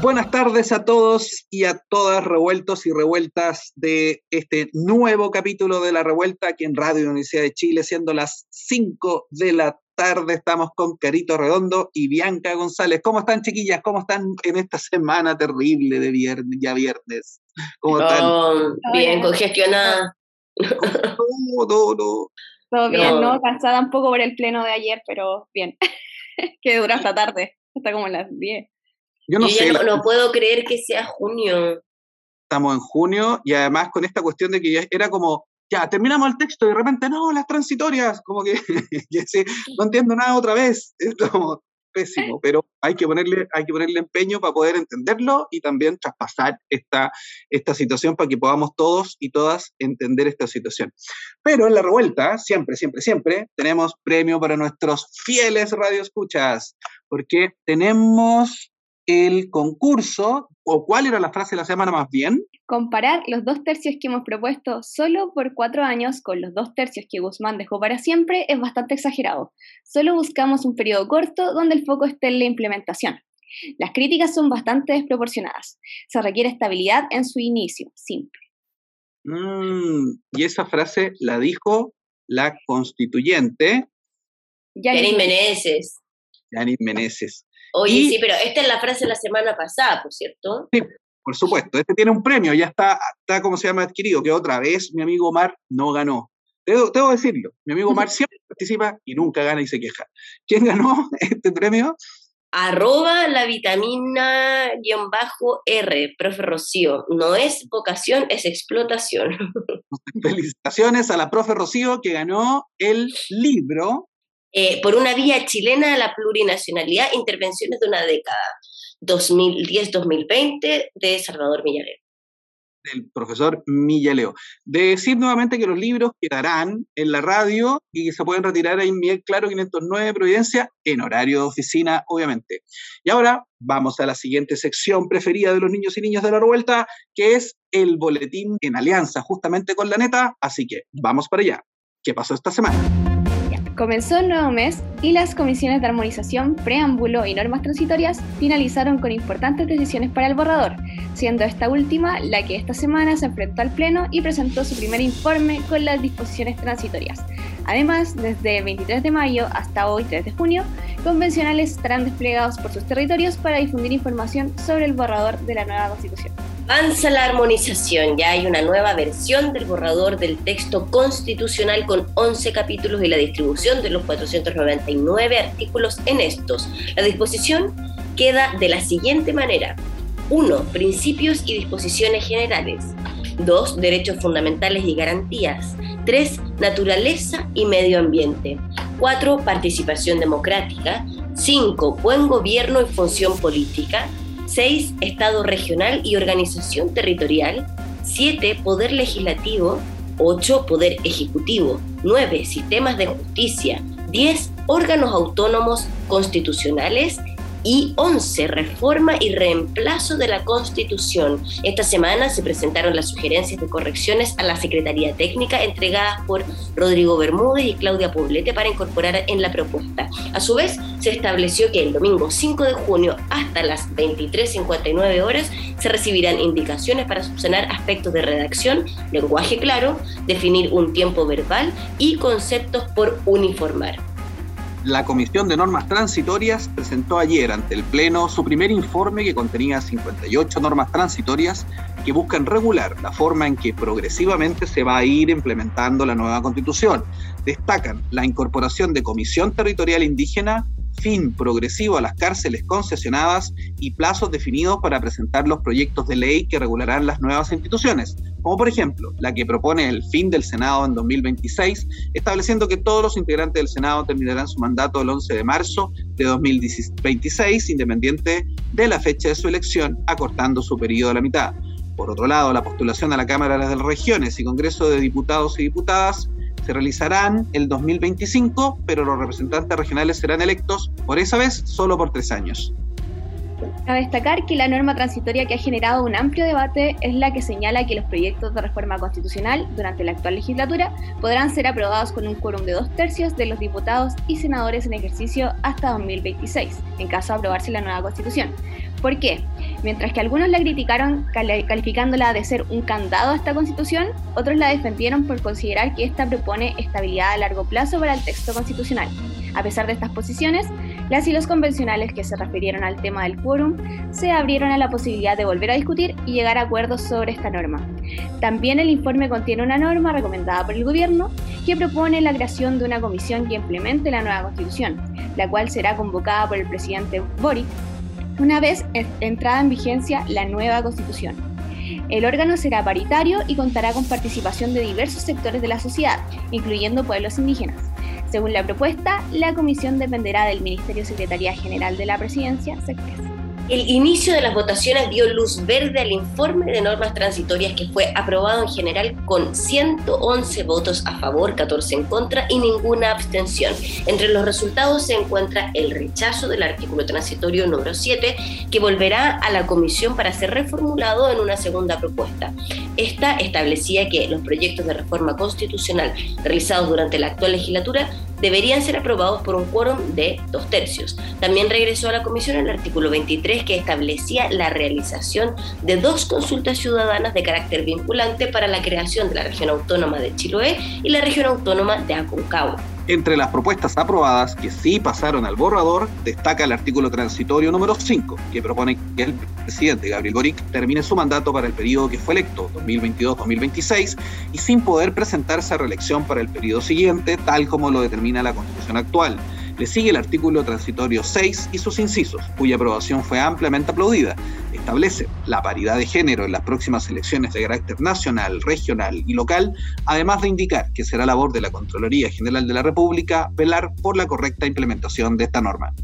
Buenas tardes a todos y a todas revueltos y revueltas de este nuevo capítulo de La Revuelta aquí en Radio Universidad de Chile, siendo las 5 de la tarde. Estamos con Carito Redondo y Bianca González. ¿Cómo están, chiquillas? ¿Cómo están en esta semana terrible de viernes, ya viernes? ¿Cómo están? bien, congestionada. No, no, Todo bien, ¿no? Cansada un poco por el pleno de ayer, pero bien. que dura hasta tarde, hasta como las 10. Yo no sé. no, puedo creer que sea junio. Estamos en junio y además con esta cuestión de que ya era como, ya, terminamos el texto y de repente, no, las transitorias, como que, no entiendo nada otra vez. Es como pésimo, pero hay que ponerle, hay que ponerle empeño para poder entenderlo y también traspasar esta, esta situación para que podamos todos y todas entender esta situación. Pero en la revuelta, siempre, siempre, siempre, tenemos premio para nuestros fieles radioescuchas, porque tenemos el concurso, o cuál era la frase de la semana más bien. Comparar los dos tercios que hemos propuesto solo por cuatro años con los dos tercios que Guzmán dejó para siempre es bastante exagerado. Solo buscamos un periodo corto donde el foco esté en la implementación. Las críticas son bastante desproporcionadas. Se requiere estabilidad en su inicio, simple. Mm, y esa frase la dijo la constituyente. Yanis Meneses. Yanis Meneses. Oye, sí, pero esta es la frase de la semana pasada, por cierto. Sí, por supuesto. Este tiene un premio, ya está, está como se llama, adquirido, que otra vez mi amigo Omar no ganó. Debo, que decirlo, mi amigo Omar siempre participa y nunca gana y se queja. ¿Quién ganó este premio? Arroba la vitamina guion bajo R, profe Rocío. No es vocación, es explotación. Felicitaciones a la profe Rocío que ganó el libro eh, por una vía chilena a la plurinacionalidad, intervenciones de una década, 2010-2020, de Salvador Millaleo. Del profesor Millaleo. decir nuevamente que los libros quedarán en la radio y se pueden retirar ahí en Claro 509 Providencia, en horario de oficina, obviamente. Y ahora vamos a la siguiente sección preferida de los niños y niñas de la revuelta, que es el boletín en alianza justamente con la neta. Así que vamos para allá. ¿Qué pasó esta semana? Comenzó el nuevo mes y las comisiones de armonización, preámbulo y normas transitorias finalizaron con importantes decisiones para el borrador, siendo esta última la que esta semana se enfrentó al Pleno y presentó su primer informe con las disposiciones transitorias. Además, desde el 23 de mayo hasta hoy, 3 de junio, convencionales estarán desplegados por sus territorios para difundir información sobre el borrador de la nueva Constitución. Avanza la armonización, ya hay una nueva versión del borrador del texto constitucional con 11 capítulos y la distribución de los 499 artículos en estos. La disposición queda de la siguiente manera. 1. Principios y disposiciones generales. 2. Derechos fundamentales y garantías. 3. Naturaleza y medio ambiente. 4. Participación democrática. 5. Buen gobierno y función política. 6. Estado regional y organización territorial. 7. Poder legislativo. 8. Poder ejecutivo. 9. Sistemas de justicia. 10. Órganos autónomos constitucionales y 11. Reforma y reemplazo de la Constitución. Esta semana se presentaron las sugerencias de correcciones a la Secretaría Técnica entregadas por Rodrigo Bermúdez y Claudia Poblete para incorporar en la propuesta. A su vez, se estableció que el domingo 5 de junio hasta las 23.59 horas se recibirán indicaciones para subsanar aspectos de redacción, lenguaje claro, definir un tiempo verbal y conceptos por uniformar la Comisión de Normas Transitorias presentó ayer ante el Pleno su primer informe que contenía 58 normas transitorias que buscan regular la forma en que progresivamente se va a ir implementando la nueva Constitución. Destacan la incorporación de Comisión Territorial Indígena fin progresivo a las cárceles concesionadas y plazos definidos para presentar los proyectos de ley que regularán las nuevas instituciones, como por ejemplo la que propone el fin del Senado en 2026, estableciendo que todos los integrantes del Senado terminarán su mandato el 11 de marzo de 2026, independiente de la fecha de su elección, acortando su periodo a la mitad. Por otro lado, la postulación a la Cámara de las Regiones y Congreso de Diputados y Diputadas se realizarán el 2025, pero los representantes regionales serán electos por esa vez solo por tres años. Cabe destacar que la norma transitoria que ha generado un amplio debate es la que señala que los proyectos de reforma constitucional durante la actual legislatura podrán ser aprobados con un quórum de dos tercios de los diputados y senadores en ejercicio hasta 2026, en caso de aprobarse la nueva constitución. ¿Por qué? Mientras que algunos la criticaron calificándola de ser un candado a esta constitución, otros la defendieron por considerar que esta propone estabilidad a largo plazo para el texto constitucional. A pesar de estas posiciones, las y los convencionales que se refirieron al tema del quórum se abrieron a la posibilidad de volver a discutir y llegar a acuerdos sobre esta norma. También el informe contiene una norma recomendada por el gobierno que propone la creación de una comisión que implemente la nueva constitución, la cual será convocada por el presidente Boric una vez entrada en vigencia la nueva constitución. El órgano será paritario y contará con participación de diversos sectores de la sociedad, incluyendo pueblos indígenas. Según la propuesta, la comisión dependerá del Ministerio Secretaría General de la Presidencia. El inicio de las votaciones dio luz verde al informe de normas transitorias que fue aprobado en general con 111 votos a favor, 14 en contra y ninguna abstención. Entre los resultados se encuentra el rechazo del artículo transitorio número 7, que volverá a la comisión para ser reformulado en una segunda propuesta. Esta establecía que los proyectos de reforma constitucional realizados durante la actual legislatura deberían ser aprobados por un quórum de dos tercios. También regresó a la comisión el artículo 23 que establecía la realización de dos consultas ciudadanas de carácter vinculante para la creación de la región autónoma de Chiloé y la región autónoma de Aconcagua. Entre las propuestas aprobadas que sí pasaron al borrador, destaca el artículo transitorio número 5, que propone que el presidente Gabriel Boric termine su mandato para el periodo que fue electo, 2022-2026, y sin poder presentarse a reelección para el periodo siguiente, tal como lo determina la Constitución actual. Le sigue el artículo transitorio 6 y sus incisos, cuya aprobación fue ampliamente aplaudida. Establece la paridad de género en las próximas elecciones de carácter nacional, regional y local, además de indicar que será labor de la Contraloría General de la República velar por la correcta implementación de esta norma.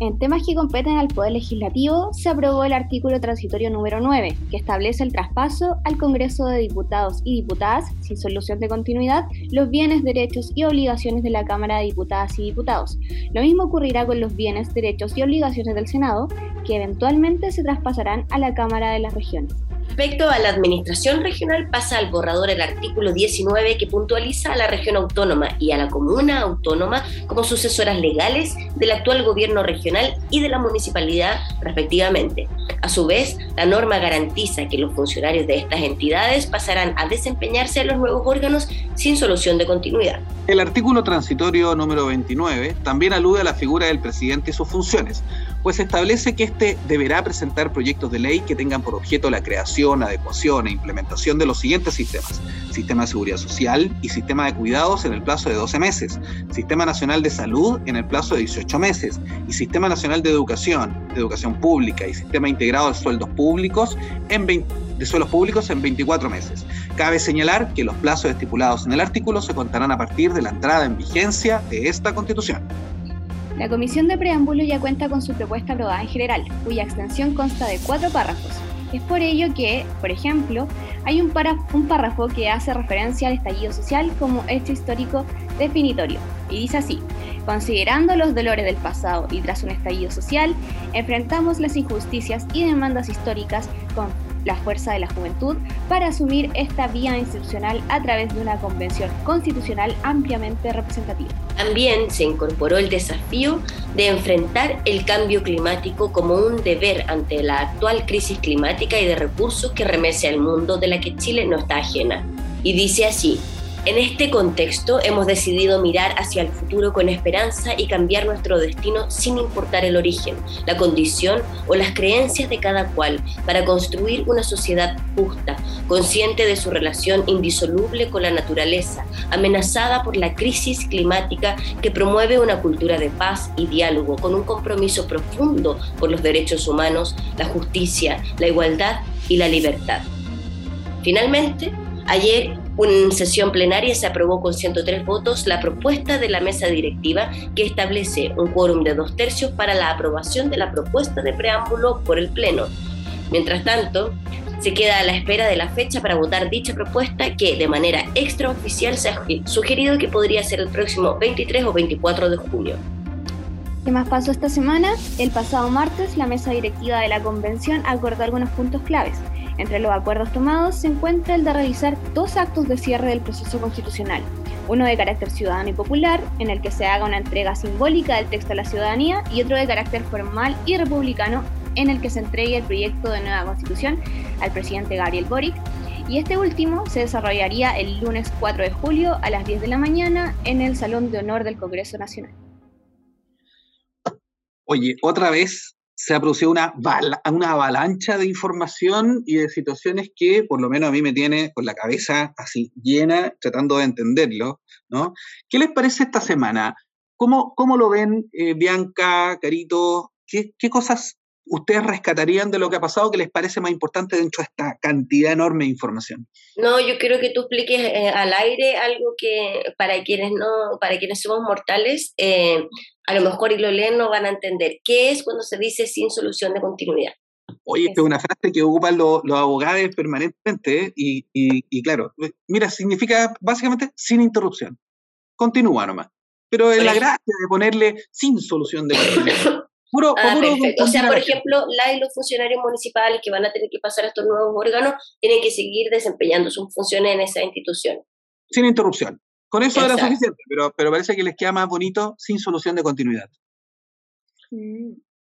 En temas que competen al Poder Legislativo, se aprobó el artículo transitorio número 9, que establece el traspaso al Congreso de Diputados y Diputadas, sin solución de continuidad, los bienes, derechos y obligaciones de la Cámara de Diputadas y Diputados. Lo mismo ocurrirá con los bienes, derechos y obligaciones del Senado, que eventualmente se traspasarán a la Cámara de las Regiones. Respecto a la administración regional, pasa al borrador el artículo 19 que puntualiza a la región autónoma y a la comuna autónoma como sucesoras legales del actual gobierno regional y de la municipalidad respectivamente. A su vez, la norma garantiza que los funcionarios de estas entidades pasarán a desempeñarse en los nuevos órganos sin solución de continuidad. El artículo transitorio número 29 también alude a la figura del presidente y sus funciones, pues establece que éste deberá presentar proyectos de ley que tengan por objeto la creación, adecuación e implementación de los siguientes sistemas. Sistema de Seguridad Social y Sistema de Cuidados en el plazo de 12 meses, Sistema Nacional de Salud en el plazo de 18 meses y Sistema Nacional de Educación, de Educación Pública y Sistema Integrado de Sueldos Públicos en de sueldos públicos en 24 meses. Cabe señalar que los plazos estipulados en el artículo se contarán a partir de la entrada en vigencia de esta Constitución. La Comisión de Preámbulo ya cuenta con su propuesta aprobada en general, cuya extensión consta de cuatro párrafos. Es por ello que, por ejemplo, hay un, párrafo que hace referencia al estallido social como hecho histórico definitorio, y dice así, considerando los dolores del pasado y tras un estallido social, enfrentamos las injusticias y demandas históricas con la fuerza de la juventud para asumir esta vía institucional a través de una convención constitucional ampliamente representativa. También se incorporó el desafío de enfrentar el cambio climático como un deber ante la actual crisis climática y de recursos que remece al mundo de la que Chile no está ajena. Y dice así, en este contexto hemos decidido mirar hacia el futuro con esperanza y cambiar nuestro destino sin importar el origen, la condición o las creencias de cada cual para construir una sociedad justa, consciente de su relación indisoluble con la naturaleza, amenazada por la crisis climática que promueve una cultura de paz y diálogo con un compromiso profundo por los derechos humanos, la justicia, la igualdad y la libertad. Finalmente, ayer En sesión plenaria se aprobó con 103 votos la propuesta de la mesa directiva que establece un quórum de dos tercios para la aprobación de la propuesta de preámbulo por el Pleno. Mientras tanto, se queda a la espera de la fecha para votar dicha propuesta que de manera extraoficial se ha sugerido que podría ser el próximo 23 o 24 de junio. ¿Qué más pasó esta semana? El pasado martes, la mesa directiva de la convención acordó algunos puntos claves. Entre los acuerdos tomados se encuentra el de realizar dos actos de cierre del proceso constitucional, uno de carácter ciudadano y popular, en el que se haga una entrega simbólica del texto a la ciudadanía, y otro de carácter formal y republicano, en el que se entregue el proyecto de nueva constitución al presidente Gabriel Boric, y este último se desarrollaría el lunes 4 de julio a las 10 de la mañana en el Salón de Honor del Congreso Nacional. Oye, otra vez se ha producido una, una avalancha de información y de situaciones que por lo menos a mí me tiene con la cabeza así llena tratando de entenderlo, ¿no? ¿Qué les parece esta semana? ¿Cómo, cómo lo ven, eh, Bianca, Carito? ¿Qué, ¿Qué cosas ustedes rescatarían de lo que ha pasado que les parece más importante dentro de esta cantidad enorme de información? No, yo quiero que tú expliques eh, al aire algo que para quienes no, para quienes somos mortales, eh, a lo mejor y lo leen no van a entender. ¿Qué es cuando se dice sin solución de continuidad? Oye, esta es una frase que ocupan los, abogados permanentemente ¿eh? y, y, claro, mira, significa básicamente sin interrupción. Continúa nomás. Pero es la gracia de ponerle sin solución de continuidad. Puro, ah, o sea, por ejemplo, la y los funcionarios municipales que van a tener que pasar a estos nuevos órganos tienen que seguir desempeñando sus funciones en esa institución. Sin interrupción. Con eso era suficiente, pero, pero parece que les queda más bonito sin solución de continuidad. Mm.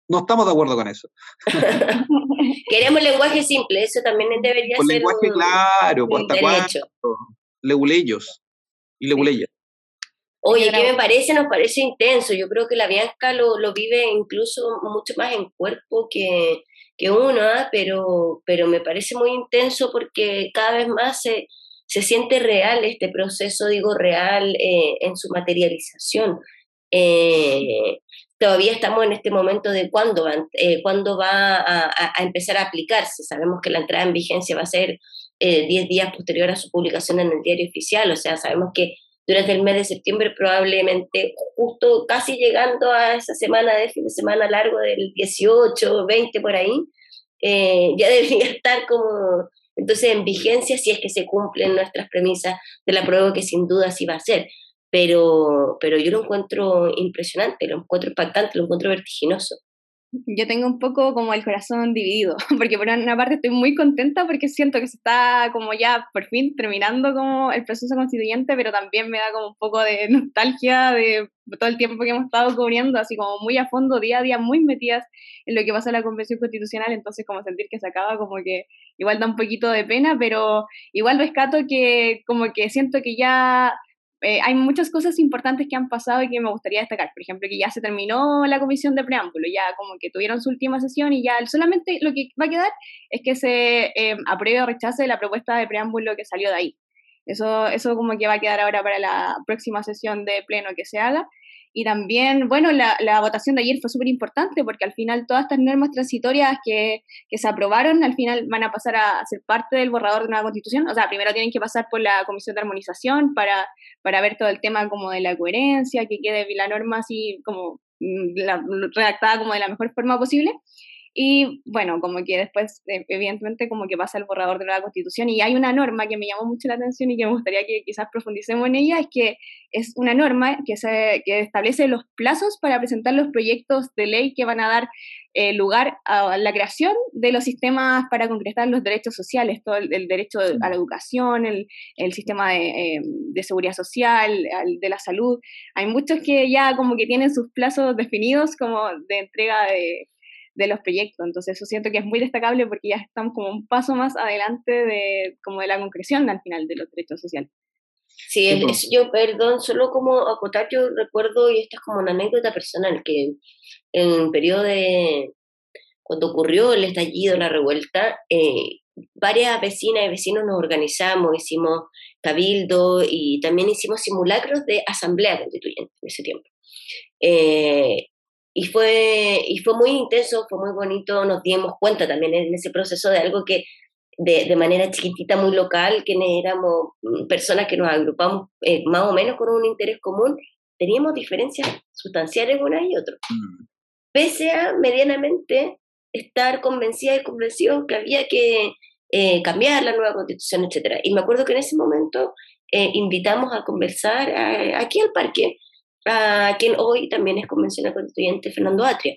No estamos de acuerdo con eso. Queremos lenguaje simple, eso también debería ser lenguaje un, claro, un derecho. Leguleyos y leguleyas. Oye, ¿qué me parece? Nos parece intenso. Yo creo que la Bianca lo, lo vive incluso mucho más en cuerpo que, que uno, ¿ah? pero, pero me parece muy intenso porque cada vez más se, se siente real este proceso, digo real, eh, en su materialización. Eh, todavía estamos en este momento de cuándo, eh, cuándo va a, a, empezar a aplicarse. Sabemos que la entrada en vigencia va a ser 10 días posterior a su publicación en el diario oficial, o sea, sabemos que durante el mes de septiembre, probablemente justo casi llegando a esa semana de fin de semana largo del 18, 20 por ahí, eh, ya debería estar como entonces en vigencia si es que se cumplen nuestras premisas de la prueba que sin duda sí va a ser. Pero, pero yo lo encuentro impresionante, lo encuentro impactante, lo encuentro vertiginoso yo tengo un poco como el corazón dividido, porque por una parte estoy muy contenta porque siento que se está como ya por fin terminando como el proceso constituyente, pero también me da como un poco de nostalgia de todo el tiempo que hemos estado cubriendo, así como muy a fondo, día a día, muy metidas en lo que pasa en la Convención Constitucional, entonces como sentir que se acaba como que igual da un poquito de pena, pero igual rescato que como que siento que ya eh, hay muchas cosas importantes que han pasado y que me gustaría destacar. Por ejemplo, que ya se terminó la comisión de preámbulo, ya como que tuvieron su última sesión y ya solamente lo que va a quedar es que se eh, apruebe o rechace la propuesta de preámbulo que salió de ahí. Eso, eso como que va a quedar ahora para la próxima sesión de pleno que se haga. Y también, bueno, la, la votación de ayer fue súper importante porque al final todas estas normas transitorias que, que, se aprobaron, al final van a pasar a ser parte del borrador de una constitución. O sea, primero tienen que pasar por la comisión de armonización para, para ver todo el tema como de la coherencia, que quede la norma así como mm, redactada como de la mejor forma posible. Y bueno, como que después, eh, evidentemente, como que pasa el borrador de la Constitución y hay una norma que me llamó mucho la atención y que me gustaría que quizás profundicemos en ella, es que es una norma que, se, que establece los plazos para presentar los proyectos de ley que van a dar eh, lugar a la creación de los sistemas para concretar los derechos sociales, todo el, derecho a la educación, el, el sistema de, eh, de, seguridad social, de la salud. Hay muchos que ya como que tienen sus plazos definidos como de entrega de de los proyectos. Entonces eso siento que es muy destacable porque ya estamos como un paso más adelante de, como de la concreción al final de los derechos sociales. Sí, yo, perdón, solo como acotar, yo recuerdo, y esta es como una anécdota personal, que en el periodo de, cuando ocurrió el estallido, la revuelta, eh, varias vecinas y vecinos nos organizamos, hicimos cabildo y también hicimos simulacros de asamblea constituyente en ese tiempo. Eh, y fue, y fue muy intenso, fue muy bonito, nos dimos cuenta también en ese proceso de algo que de, manera chiquitita, muy local, que éramos mm, personas que nos agrupamos eh, más o menos con un interés común, teníamos diferencias sustanciales una y otro. Mm. Pese a medianamente estar convencida y convencido que había que eh, cambiar la nueva constitución, etc. Y me acuerdo que en ese momento eh, invitamos a conversar aquí al parque a quien hoy también es convencional constituyente, Fernando Atria.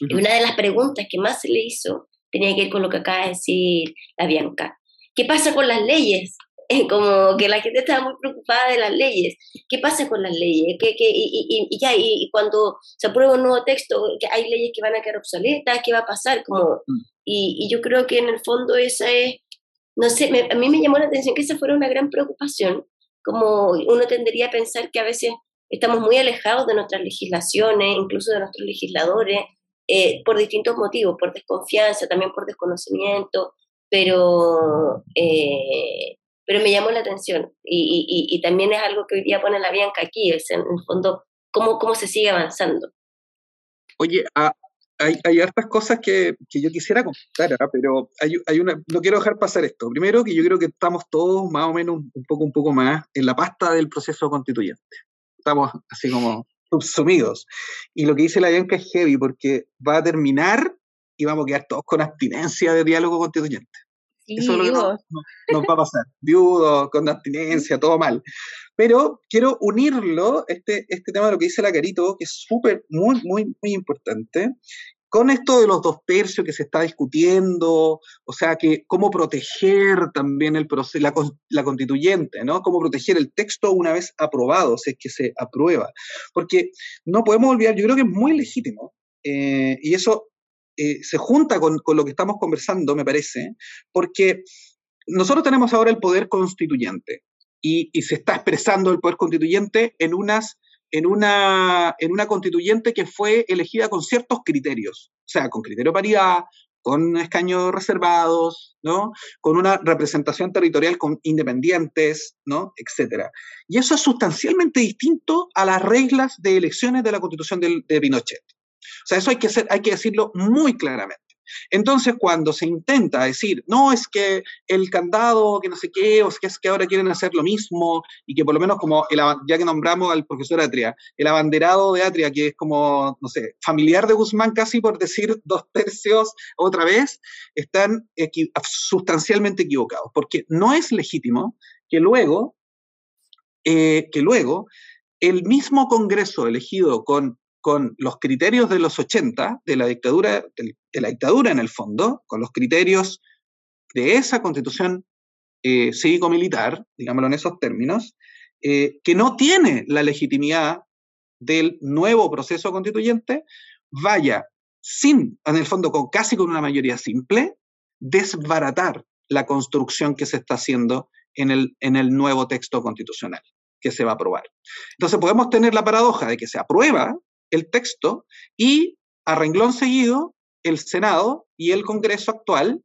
Y una de las preguntas que más se le hizo tenía que ver con lo que acaba de decir la Bianca. ¿Qué pasa con las leyes? Como que la gente estaba muy preocupada de las leyes. ¿Qué pasa con las leyes? ¿Qué, qué, y, y, ya, y, cuando se aprueba un nuevo texto, que hay leyes que van a quedar obsoletas, ¿qué va a pasar? Como, mm. y, yo creo que en el fondo esa es, no sé, a mí me llamó la atención que esa fuera una gran preocupación, como uno tendría a pensar que a veces estamos muy alejados de nuestras legislaciones, incluso de nuestros legisladores, eh, por distintos motivos, por desconfianza, también por desconocimiento, pero, eh, pero me llamó la atención y, y, también es algo que hoy día pone la Bianca aquí, es en el fondo cómo, cómo se sigue avanzando. Oye, ah, hay, hay hartas cosas que, que yo quisiera contar, ¿ah? pero hay, hay, una, no quiero dejar pasar esto. Primero, que yo creo que estamos todos más o menos un poco, un poco más en la pasta del proceso constituyente. Estamos así como subsumidos. Y lo que dice la Bianca es heavy porque va a terminar y vamos a quedar todos con abstinencia de diálogo constituyente. Eso es lo que nos, va a pasar. Viudo, con abstinencia, todo mal. Pero quiero unirlo, este, este tema de lo que dice la Carito, que es súper, muy, muy, muy importante, con esto de los dos tercios que se está discutiendo, o sea, que cómo proteger también el proceso, la, constituyente, ¿no? Cómo proteger el texto una vez aprobado, si es que se aprueba. Porque no podemos olvidar, yo creo que es muy legítimo, eh, y eso eh, se junta con, con, lo que estamos conversando, me parece, porque nosotros tenemos ahora el poder constituyente, y, y se está expresando el poder constituyente en unas en una, en una constituyente que fue elegida con ciertos criterios, o sea, con criterio de paridad, con escaños reservados, ¿no? Con una representación territorial con independientes, ¿no? Etcétera. Y eso es sustancialmente distinto a las reglas de elecciones de la constitución de, de Pinochet. O sea, eso hay que, ser, hay que decirlo muy claramente. Entonces, cuando se intenta decir, no, es que el candado, que no sé qué, o es que, que ahora quieren hacer lo mismo, y que por lo menos como, el, ya que nombramos al profesor Atria, el abanderado de Atria, que es como, no sé, familiar de Guzmán casi por decir dos tercios otra vez, están sustancialmente equivocados, porque no es legítimo que luego, eh, que luego el mismo Congreso elegido con con los criterios de los 80, de la dictadura, de la dictadura en el fondo, con los criterios de esa constitución eh, cívico-militar, digámoslo en esos términos, eh, que no tiene la legitimidad del nuevo proceso constituyente, vaya sin, en el fondo, con, casi con una mayoría simple, desbaratar la construcción que se está haciendo en el, en el nuevo texto constitucional que se va a aprobar. Entonces podemos tener la paradoja de que se aprueba el texto y a renglón seguido el Senado y el Congreso actual,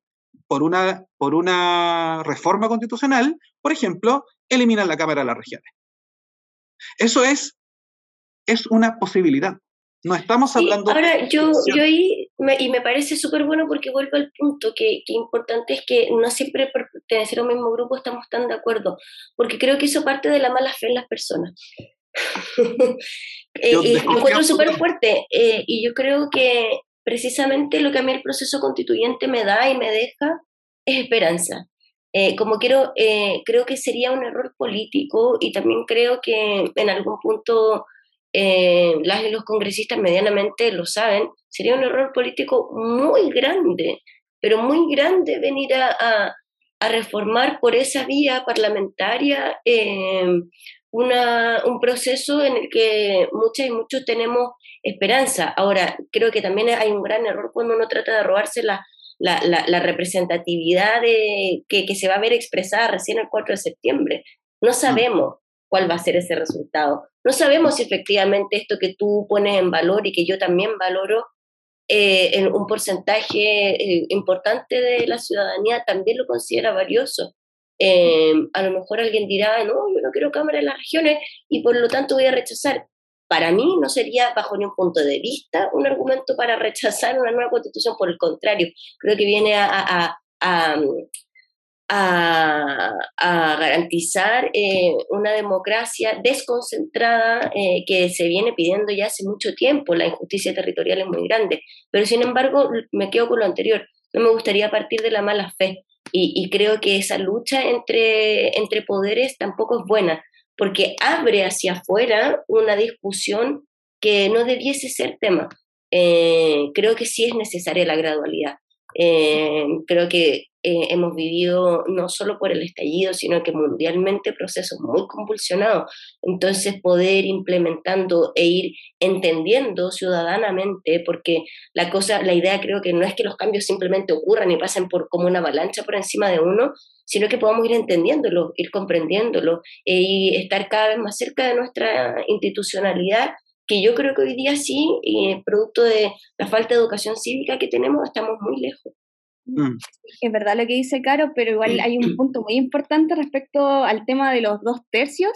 por una, por una reforma constitucional, por ejemplo, eliminan la Cámara de las Regiones. Eso es, es una posibilidad. No estamos hablando... ahora, yo, yo ahí, y me parece súper bueno porque vuelvo al punto que, que, importante es que no siempre por pertenecer a un mismo grupo estamos tan de acuerdo, porque creo que eso parte de la mala fe en las personas. Eh, y lo encuentro súper fuerte eh, y yo creo que precisamente lo que a mí el proceso constituyente me da y me deja es esperanza. Eh, como quiero, creo que sería un error político y también creo que en algún punto las y los congresistas medianamente lo saben, sería un error político muy grande, pero muy grande venir a, a, a reformar por esa vía parlamentaria una, un proceso en el que muchas y muchos tenemos esperanza. Ahora, creo que también hay un gran error cuando uno trata de robarse la, la, representatividad de, que, que, se va a ver expresada recién el 4 de septiembre. No sabemos cuál va a ser ese resultado. No sabemos si efectivamente esto que tú pones en valor y que yo también valoro, eh, en un porcentaje eh, importante de la ciudadanía también lo considera valioso. Eh, a lo mejor alguien dirá, no, yo no quiero cámara en las regiones y por lo tanto voy a rechazar. Para mí no sería, bajo ningún punto de vista, un argumento para rechazar una nueva constitución, por el contrario, creo que viene a, a, a, garantizar eh, una democracia desconcentrada eh, que se viene pidiendo ya hace mucho tiempo. La injusticia territorial es muy grande, pero sin embargo me quedo con lo anterior. No me gustaría partir de la mala fe y, creo que esa lucha entre, entre poderes tampoco es buena, porque abre hacia afuera una discusión que no debiese ser tema. Eh, creo que sí es necesaria la gradualidad. Creo que eh, hemos vivido no solo por el estallido, sino que mundialmente procesos muy convulsionados. Entonces, poder implementando e ir entendiendo ciudadanamente, porque la cosa, la idea creo que no es que los cambios simplemente ocurran y pasen por como una avalancha por encima de uno, sino que podamos ir entendiéndolo, ir comprendiéndolo eh, y estar cada vez más cerca de nuestra institucionalidad que yo creo que hoy día sí, y producto de la falta de educación cívica que tenemos, estamos muy lejos. Mm. Es verdad lo que dice Caro, pero igual hay un punto muy importante respecto al tema de los dos tercios,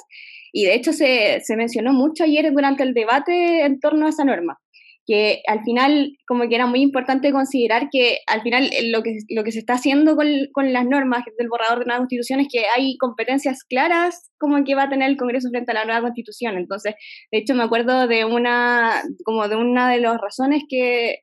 y de hecho se, se mencionó mucho ayer durante el debate en torno a esa norma que al final como que era muy importante considerar que al final lo que, lo que se está haciendo con, con, las normas del borrador de nueva constitución es que hay competencias claras como que va a tener el Congreso frente a la nueva constitución. Entonces, de hecho me acuerdo de una, como de una de las razones que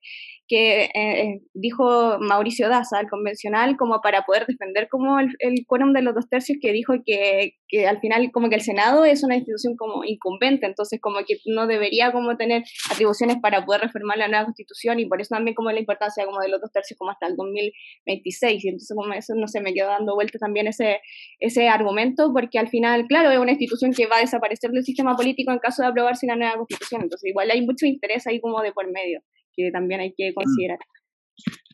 que eh, eh, dijo Mauricio Daza, el convencional, como para poder defender como el, el quórum de los dos tercios, que dijo que, que, al final como que el Senado es una institución como incumbente, entonces como que no debería como tener atribuciones para poder reformar la nueva constitución y por eso también como la importancia como de los dos tercios como hasta el 2026 y entonces como eso no se me quedó dando vuelta también ese, ese argumento porque al final, claro, es una institución que va a desaparecer del sistema político en caso de aprobarse una nueva constitución, entonces igual hay mucho interés ahí como de por medio que también hay que mm. considerar.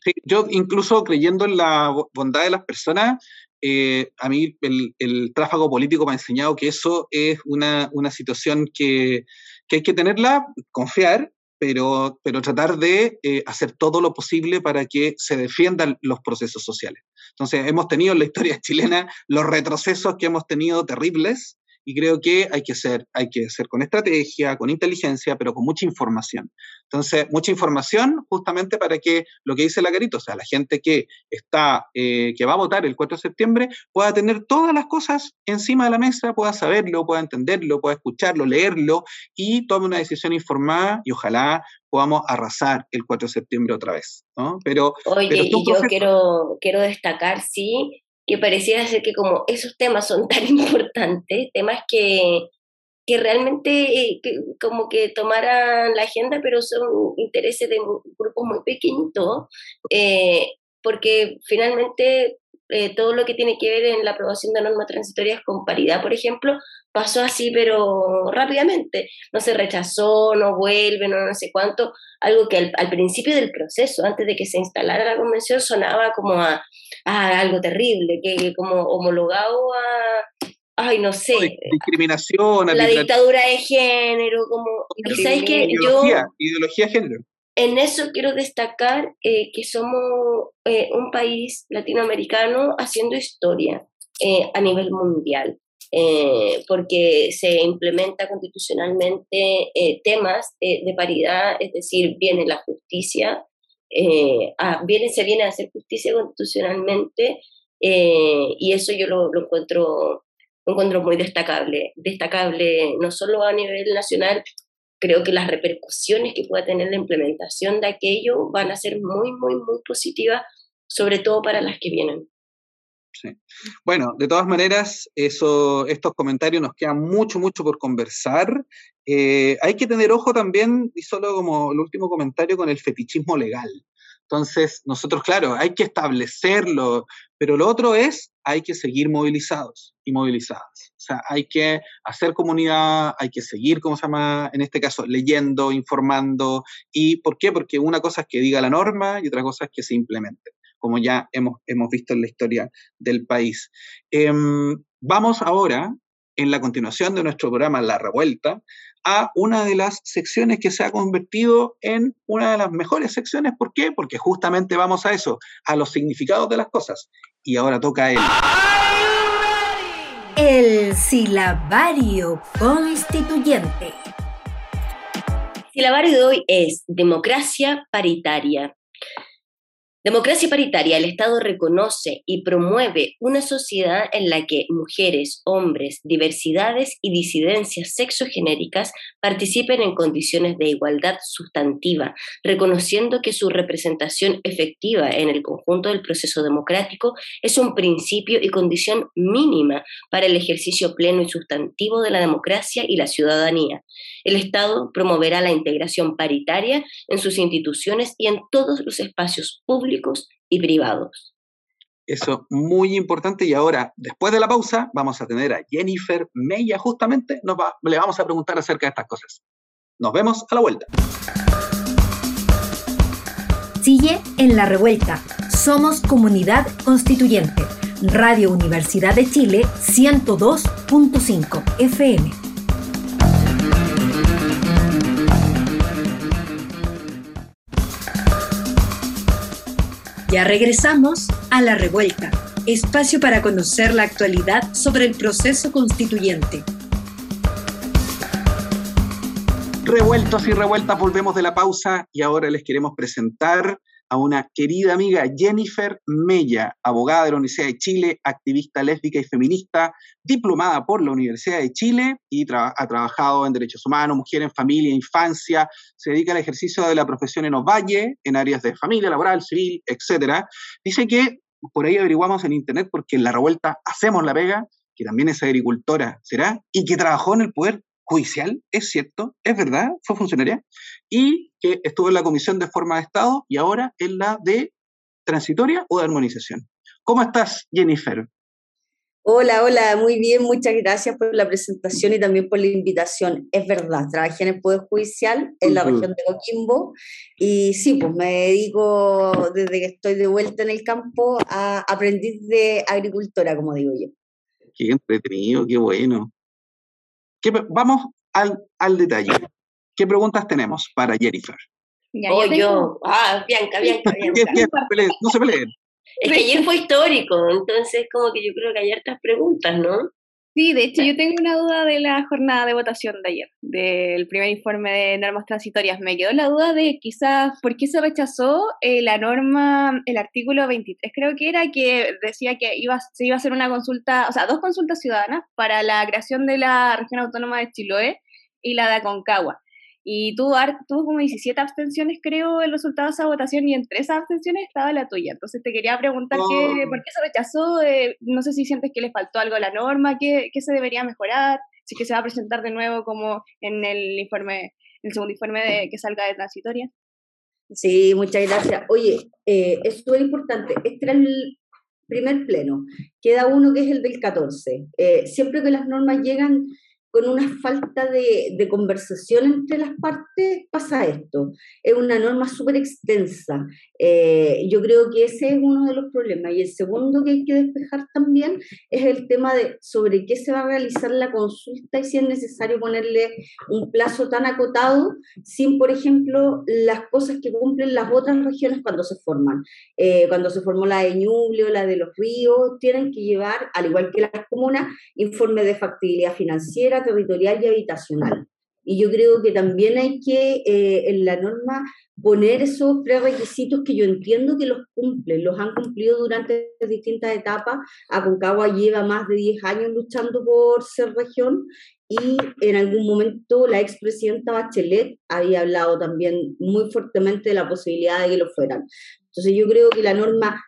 Sí, yo incluso creyendo en la bondad de las personas, eh, a mí el, el, tráfago político me ha enseñado que eso es una, una situación que, que, hay que tenerla, confiar, pero, pero tratar de eh, hacer todo lo posible para que se defiendan los procesos sociales. Entonces, hemos tenido en la historia chilena los retrocesos que hemos tenido terribles, y creo que hay que ser, hay que ser con estrategia, con inteligencia, pero con mucha información. Entonces, mucha información justamente para que lo que dice la Carito, o sea, la gente que está, eh, que va a votar el 4 de septiembre, pueda tener todas las cosas encima de la mesa, pueda saberlo, pueda entenderlo, pueda escucharlo, leerlo y tome una decisión informada y ojalá podamos arrasar el 4 de septiembre otra vez. ¿no? Pero, Oye, y yo quiero, quiero destacar, sí, que pareciera ser que como esos temas son tan importantes, temas que, que realmente eh, como que tomaran la agenda, pero son intereses de grupos muy pequeñitos, eh, porque finalmente eh, todo lo que tiene que ver en la aprobación de normas transitorias con paridad, por ejemplo, pasó así, pero rápidamente. No se rechazó, no vuelve, no, no sé cuánto. Algo que al, principio del proceso, antes de que se instalara la convención, sonaba como a, algo terrible, que, como homologado a, ay, no sé. Discriminación, la dictadura de género, como. ¿sabes que Ideología, ideología de género en eso quiero destacar eh, que somos eh, un país latinoamericano haciendo historia eh, a nivel mundial, porque se implementa constitucionalmente temas de paridad, es decir, viene la justicia, viene, se viene a hacer justicia constitucionalmente y eso yo lo, encuentro, lo encuentro muy destacable, destacable no solo a nivel nacional, creo que las repercusiones que pueda tener la implementación de aquello van a ser muy, muy, muy positivas, sobre todo para las que vienen. Bueno, de todas maneras, eso, estos comentarios nos quedan mucho, mucho por conversar. Eh, hay que tener ojo también, y solo como el último comentario, con el fetichismo legal. Entonces, nosotros, claro, hay que establecerlo, pero lo otro es, hay que seguir movilizados y movilizadas. O sea, hay que hacer comunidad, hay que seguir, ¿cómo se llama? En este caso, leyendo, informando. ¿Y por qué? Porque una cosa es que diga la norma y otra cosa es que se como ya hemos, hemos visto en la historia del país. Em, vamos ahora, en la continuación de nuestro programa La Revuelta, a una de las secciones que se ha convertido en una de las mejores secciones. ¿Por qué? Porque justamente vamos a eso, a los significados de las cosas. Y ahora toca él. El silabario constituyente. El silabario de hoy es democracia paritaria. Democracia paritaria, el Estado reconoce y promueve una sociedad en la que mujeres, hombres, diversidades y disidencias sexogenéricas participen en condiciones de igualdad sustantiva, reconociendo que su representación efectiva en el conjunto del proceso democrático es un principio y condición mínima para el ejercicio pleno y sustantivo de la democracia y la ciudadanía. El Estado promoverá la integración paritaria en sus instituciones y en todos los espacios públicos y privados. Eso muy importante y ahora, después de la pausa, vamos a tener a Jennifer Mella justamente, nos va, le vamos a preguntar acerca de estas cosas. Nos vemos a la vuelta. Sigue en la revuelta. Somos comunidad constituyente. Radio Universidad de Chile 102.5 FM. Ya regresamos a La Revuelta, espacio para conocer la actualidad sobre el proceso constituyente. Revueltos y revueltas, volvemos de la pausa y ahora les queremos presentar a una querida amiga, Jennifer Mella, abogada de la Universidad de Chile, activista lésbica y feminista, diplomada por la Universidad de Chile y ha trabajado en derechos humanos, mujer en familia, infancia, se dedica al ejercicio de la profesión en Ovalle, en áreas de familia, laboral, civil, etc. Dice que por ahí averiguamos en internet porque en la revuelta hacemos la pega, que también es agricultora, ¿será? Y que trabajó en el poder judicial, es cierto, es verdad, fue funcionaria, y que estuvo en la Comisión de Forma de Estado y ahora en la de transitoria o de armonización. ¿Cómo estás, Jennifer? Hola, hola, muy bien, muchas gracias por la presentación y también por la invitación. Es verdad, trabajé en el Poder Judicial en la región de Coquimbo y sí, pues me dedico desde que estoy de vuelta en el campo a aprendiz de agricultora, como digo yo. Qué entretenido, qué bueno vamos al, detalle. ¿Qué preguntas tenemos para Jennifer? oh, yo, Ah, Bianca, Bianca, Bianca. no se peleen. Es que ayer fue histórico, entonces como que yo creo que hay hartas preguntas, ¿no? Sí, de hecho yo tengo una duda de la jornada de votación de ayer, del primer informe de normas transitorias. Me quedó la duda de quizás por qué se rechazó eh, la norma, el artículo 23, creo que era que decía que iba, se iba a hacer una consulta, o sea, dos consultas ciudadanas para la creación de la región autónoma de Chiloé y la de Aconcagua. Y tuvo, tuvo como 17 abstenciones, creo, el resultado de esa votación, y entre esas abstenciones estaba la tuya. Entonces te quería preguntar qué, oh. por qué se rechazó, eh, no sé si sientes que le faltó algo a la norma, qué, qué se debería mejorar, si que se va a presentar de nuevo como en el informe, el segundo informe de, que salga de transitoria. Sí, muchas gracias. Oye, eh, es súper importante. Este era el primer pleno. Queda uno que es el del 14. Eh, siempre que las normas llegan con una falta de, de, conversación entre las partes, pasa esto. Es una norma súper extensa. Eh, yo creo que ese es uno de los problemas. Y el segundo que hay que despejar también es el tema de sobre qué se va a realizar la consulta y si es necesario ponerle un plazo tan acotado sin, por ejemplo, las cosas que cumplen las otras regiones cuando se forman. Eh, cuando se formó la de Ñuble o la de los ríos, tienen que llevar, al igual que las comunas, informes de factibilidad financiera territorial y habitacional. Y yo creo que también hay que eh, en la norma poner esos prerequisitos que yo entiendo que los cumplen, los han cumplido durante distintas etapas. Aconcagua lleva más de 10 años luchando por ser región y en algún momento la expresidenta Bachelet había hablado también muy fuertemente de la posibilidad de que lo fueran. Entonces yo creo que la norma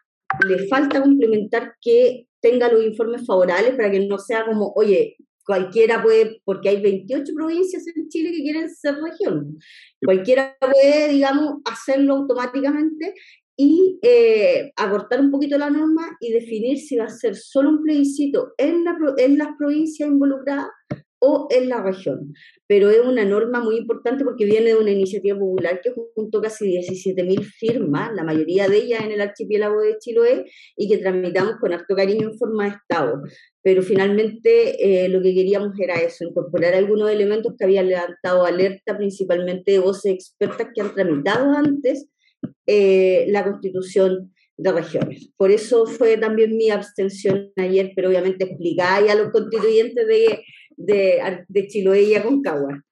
le falta complementar que tenga los informes favorables para que no sea como, oye, cualquiera puede, porque hay 28 provincias en Chile que quieren ser región, cualquiera puede, digamos, hacerlo automáticamente y eh, acortar un poquito la norma y definir si va a ser solo un plebiscito en, la, en las provincias involucradas o en la región. Pero es una norma muy importante porque viene de una iniciativa popular que juntó casi 17.000 firmas, la mayoría de ellas en el archipiélago de Chiloé, y que tramitamos con harto cariño en forma de Estado. Pero finalmente eh, lo que queríamos era eso, incorporar algunos elementos que habían levantado alerta, principalmente de voces expertas que han tramitado antes eh, la constitución de regiones. Por eso fue también mi abstención ayer, pero obviamente explicada a los constituyentes de de, de Chiloé y Aconcagua.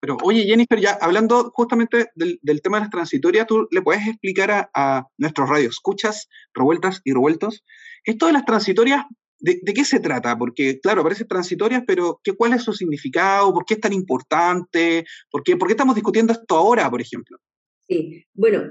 Pero oye, Jennifer, ya hablando justamente del, tema de las transitorias, ¿tú le puedes explicar a, a nuestros escuchas revueltas y revueltos, esto de las transitorias, ¿de, qué se trata? Porque, claro, parece transitorias, pero ¿qué, ¿cuál es su significado? ¿Por qué es tan importante? ¿Por qué, ¿Por qué estamos discutiendo esto ahora, por ejemplo? Sí, bueno,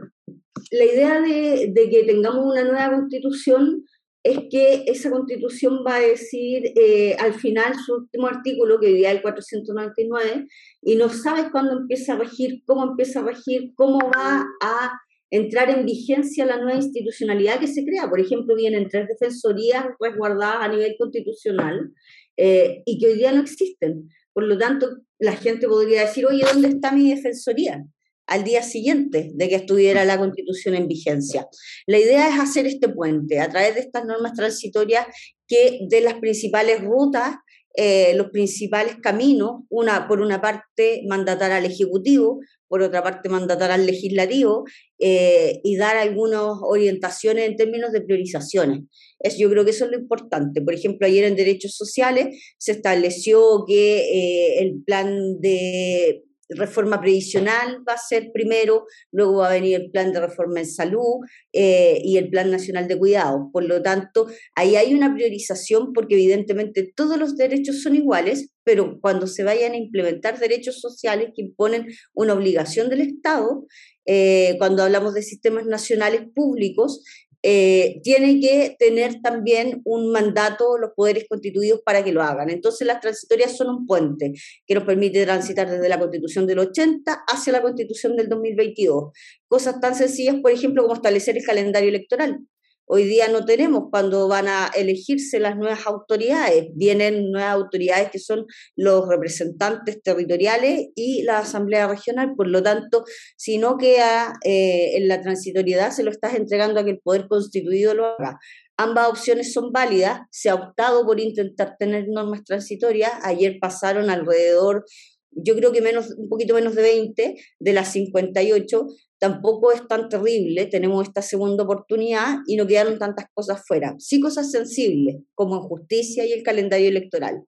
la idea de, de que tengamos una nueva constitución es que esa constitución va a decir eh, al final su último artículo, que es el 499, y no sabes cuándo empieza a regir, cómo empieza a regir, cómo va a entrar en vigencia la nueva institucionalidad que se crea. Por ejemplo, vienen tres defensorías resguardadas a nivel constitucional eh, y que hoy día no existen. Por lo tanto, la gente podría decir, oye, ¿dónde está mi defensoría? Al día siguiente de que estuviera la constitución en vigencia. La idea es hacer este puente a través de estas normas transitorias que de las principales rutas, eh, los principales caminos, una por una parte mandatar al Ejecutivo, por otra parte mandatar al Legislativo eh, y dar algunas orientaciones en términos de priorizaciones. Es, yo creo que eso es lo importante. Por ejemplo, ayer en Derechos Sociales se estableció que eh, el plan de reforma previsional va a ser primero, luego va a venir el plan de reforma en salud eh, y el plan nacional de cuidado. Por lo tanto, ahí hay una priorización porque evidentemente todos los derechos son iguales, pero cuando se vayan a implementar derechos sociales que imponen una obligación del Estado, eh, cuando hablamos de sistemas nacionales públicos, eh, tiene que tener también un mandato los poderes constituidos para que lo hagan. Entonces las transitorias son un puente que nos permite transitar desde la constitución del 80 hacia la constitución del 2022. Cosas tan sencillas, por ejemplo, como establecer el calendario electoral. Hoy día no tenemos cuando van a elegirse las nuevas autoridades. Vienen nuevas autoridades que son los representantes territoriales y la Asamblea Regional. Por lo tanto, si no queda eh, en la transitoriedad, se lo estás entregando a que el Poder Constituido lo haga. Ambas opciones son válidas. Se ha optado por intentar tener normas transitorias. Ayer pasaron alrededor yo creo que menos, un poquito menos de 20 de las 58, tampoco es tan terrible, tenemos esta segunda oportunidad y no quedaron tantas cosas fuera. Sí cosas sensibles, como justicia y el calendario electoral.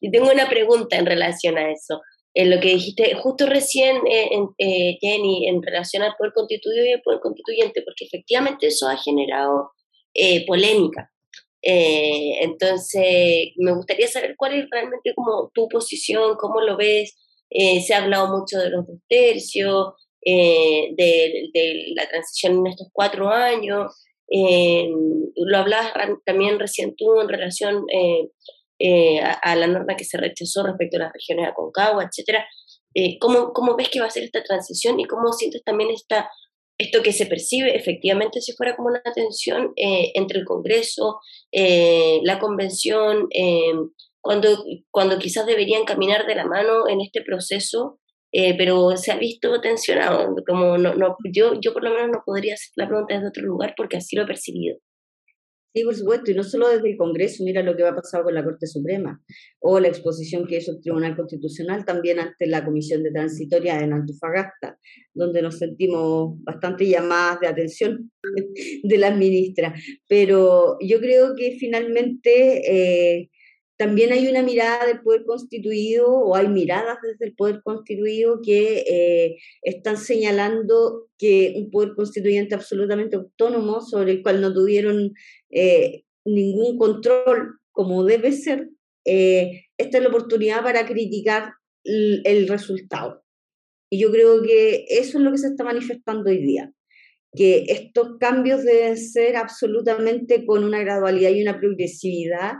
Y tengo una pregunta en relación a eso. En lo que dijiste justo recién, eh, eh, Jenny, en relación al poder constituido y el poder constituyente, porque efectivamente eso ha generado eh, polémica. entonces, me gustaría saber cuál es realmente como tu posición, cómo lo ves. se ha hablado mucho de los dos tercios, eh, de, la transición en estos cuatro años. Eh, lo hablabas también recién tú en relación eh, a, la norma que se rechazó respecto a las regiones de Aconcagua, etcétera. ¿cómo, ¿Cómo ves que va a ser esta transición y cómo sientes también esta, esto que se percibe efectivamente si fuera como una tensión entre el Congreso, la Convención, cuando, cuando quizás deberían caminar de la mano en este proceso eh, pero se ha visto tensionado, como no, no, yo, yo por lo menos no podría hacer la pregunta desde otro lugar porque así lo he percibido. Sí, por supuesto, y no solo desde el Congreso, mira lo que va a pasar con la Corte Suprema, o la exposición que hizo el Tribunal Constitucional también ante la Comisión de Transitoria en Antofagasta, donde nos sentimos bastante llamadas de atención de las ministras. Pero yo creo que finalmente eh, también hay una mirada del poder constituido o hay miradas desde el poder constituido que eh, están señalando que un poder constituyente absolutamente autónomo sobre el cual no tuvieron eh, ningún control como debe ser, eh, esta es la oportunidad para criticar el, el resultado. Y yo creo que eso es lo que se está manifestando hoy día que estos cambios deben ser absolutamente con una gradualidad y una progresividad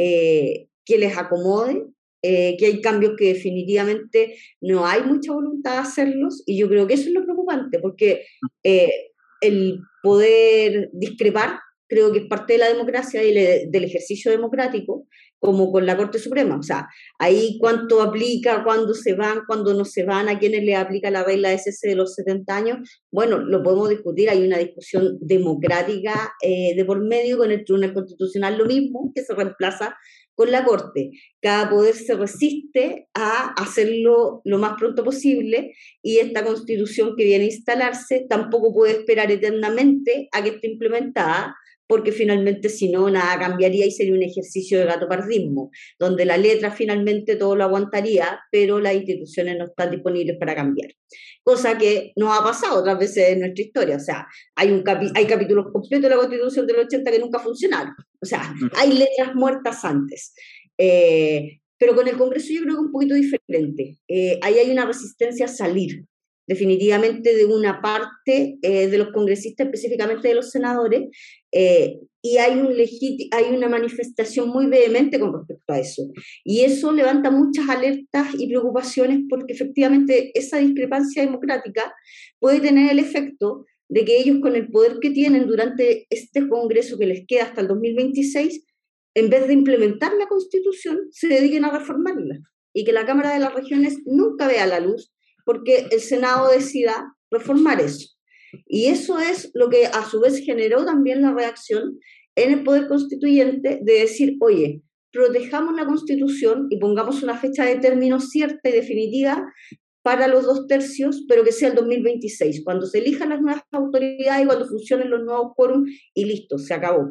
eh, que les acomode, eh, que hay cambios que definitivamente no hay mucha voluntad de hacerlos y yo creo que eso es lo preocupante, porque eh, el poder discrepar creo que es parte de la democracia y del ejercicio democrático, como con la Corte Suprema. O sea, ahí cuánto aplica, cuándo se van, cuándo no se van, a quiénes le aplica la regla SS de los 70 años. Bueno, lo podemos discutir, hay una discusión democrática de por medio con el Tribunal Constitucional, lo mismo, que se reemplaza con la Corte. Cada poder se resiste a hacerlo lo más pronto posible y esta constitución que viene a instalarse tampoco puede esperar eternamente a que esté implementada porque finalmente si no, nada cambiaría y sería un ejercicio de gatopardismo, donde la letra finalmente todo lo aguantaría, pero las instituciones no están disponibles para cambiar. Cosa que no ha pasado otras veces en nuestra historia. O sea, hay, un hay capítulos completos de la Constitución del 80 que nunca funcionaron. O sea, hay letras muertas antes. Eh, pero con el Congreso yo creo que es un poquito diferente. Eh, ahí hay una resistencia a salir definitivamente de una parte eh, de los congresistas, específicamente de los senadores, eh, y hay, un hay una manifestación muy vehemente con respecto a eso. Y eso levanta muchas alertas y preocupaciones porque efectivamente esa discrepancia democrática puede tener el efecto de que ellos con el poder que tienen durante este Congreso que les queda hasta el 2026, en vez de implementar la Constitución, se dediquen a reformarla y que la Cámara de las Regiones nunca vea la luz porque el Senado decida reformar eso. Y eso es lo que a su vez generó también la reacción en el Poder Constituyente de decir, oye, protejamos la Constitución y pongamos una fecha de término cierta y definitiva para los dos tercios, pero que sea el 2026, cuando se elijan las nuevas autoridades y cuando funcionen los nuevos quórum y listo, se acabó.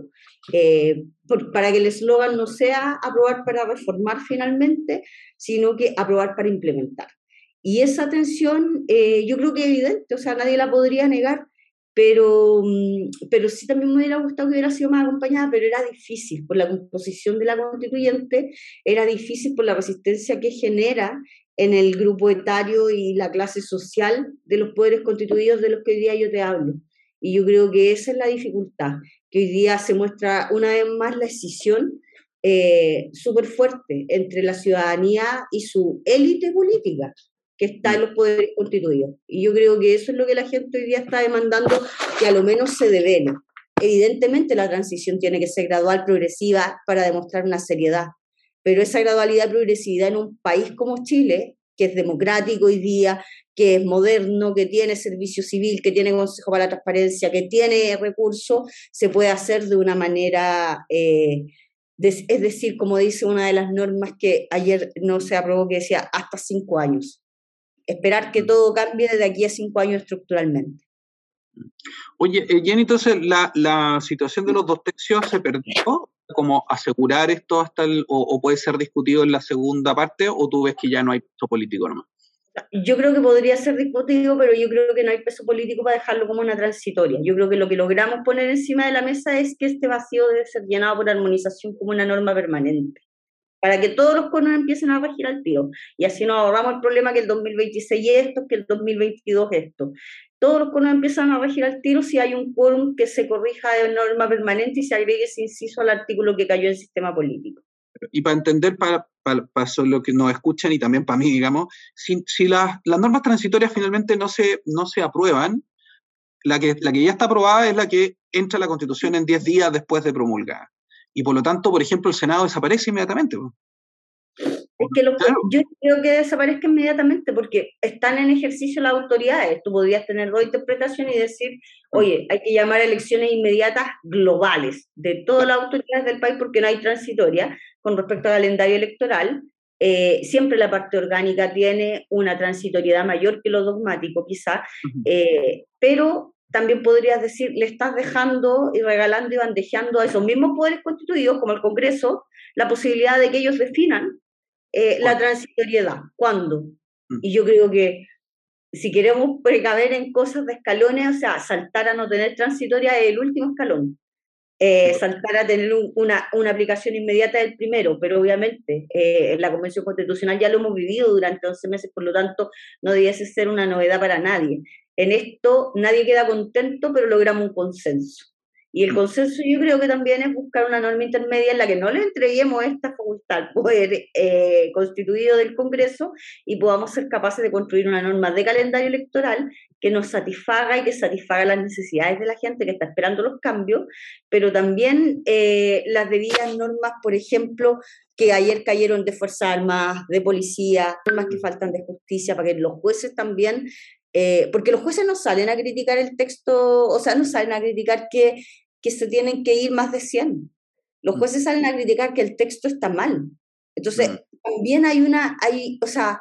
Eh, para que el eslogan no sea aprobar para reformar finalmente, sino que aprobar para implementar. Y esa tensión eh, yo creo que es evidente, o sea, nadie la podría negar, pero, mm, pero sí también me hubiera gustado que hubiera sido más acompañada, pero era difícil por la composición de la constituyente, era difícil por la resistencia que genera en el grupo etario y la clase social de los poderes constituidos de los que hoy día yo te hablo. Y yo creo que esa es la dificultad, que hoy día se muestra una vez más la decisión eh, súper fuerte entre la ciudadanía y su élite política que está en los poderes constituidos. Y yo creo que eso es lo que la gente hoy día está demandando, que a lo menos se devele. Evidentemente la transición tiene que ser gradual, progresiva, para demostrar una seriedad, pero esa gradualidad, progresividad en un país como Chile, que es democrático hoy día, que es moderno, que tiene servicio civil, que tiene Consejo para la Transparencia, que tiene recursos, se puede hacer de una manera... Eh, es decir, como dice una de las normas que ayer no se aprobó, que decía hasta cinco años esperar que mm. todo cambie de aquí a cinco años estructuralmente. Oye, eh, Jenny, entonces la, la situación de los dos tercios se perdió, como asegurar esto hasta el, o, puede ser discutido en la segunda parte, o tú ves que ya no hay peso político nomás? Yo creo que podría ser discutido, pero yo creo que no hay peso político para dejarlo como una transitoria. Yo creo que lo que logramos poner encima de la mesa es que este vacío debe ser llenado por armonización como una norma permanente para que todos los conos empiecen a regir al tiro. Y así nos ahorramos el problema que el 2026 es esto, que el 2022 es esto. Todos los conos empiezan a regir al tiro si hay un quórum que se corrija de norma permanente y se agregue ese inciso al artículo que cayó en el sistema político. Y para entender, para, para, para lo que nos escuchan y también para mí, digamos, si, si las, las normas transitorias finalmente no se, no se aprueban, la que, la que ya está aprobada es la que entra la Constitución en 10 días después de promulgada y por lo tanto, por ejemplo, el Senado desaparece inmediatamente. Es que yo creo que desaparezca inmediatamente porque están en ejercicio las autoridades. Tú podrías tener dos interpretaciones y decir, oye, hay que llamar a elecciones inmediatas globales de todas las autoridades del país porque no hay transitoria con respecto al calendario electoral. Eh, siempre la parte orgánica tiene una transitoriedad mayor que lo dogmático, quizás, eh, pero también podrías decir, le estás dejando y regalando y bandejeando a esos mismos poderes constituidos, como el Congreso, la posibilidad de que ellos definan eh, la transitoriedad. ¿Cuándo? Mm. Y yo creo que si queremos precaver en cosas de escalones, o sea, saltar a no tener transitoria es el último escalón. Eh, saltar a tener una, una, aplicación inmediata del primero, pero obviamente eh, en la Convención Constitucional ya lo hemos vivido durante 11 meses, por lo tanto no debiese ser una novedad para nadie. En esto nadie queda contento, pero logramos un consenso. Y el mm. consenso yo creo que también es buscar una norma intermedia en la que no le entreguemos esta facultad al poder eh, constituido del Congreso y podamos ser capaces de construir una norma de calendario electoral que nos satisfaga y que satisfaga las necesidades de la gente que está esperando los cambios, pero también eh, las debidas normas, por ejemplo, que ayer cayeron de Fuerzas Armadas, de policía, normas que faltan de justicia, para que los jueces también eh, porque los jueces no salen a criticar el texto, o sea, no salen a criticar que, que se tienen que ir más de 100. Los mm. jueces salen a criticar que el texto está mal. Entonces, mm. también hay una, hay, o sea,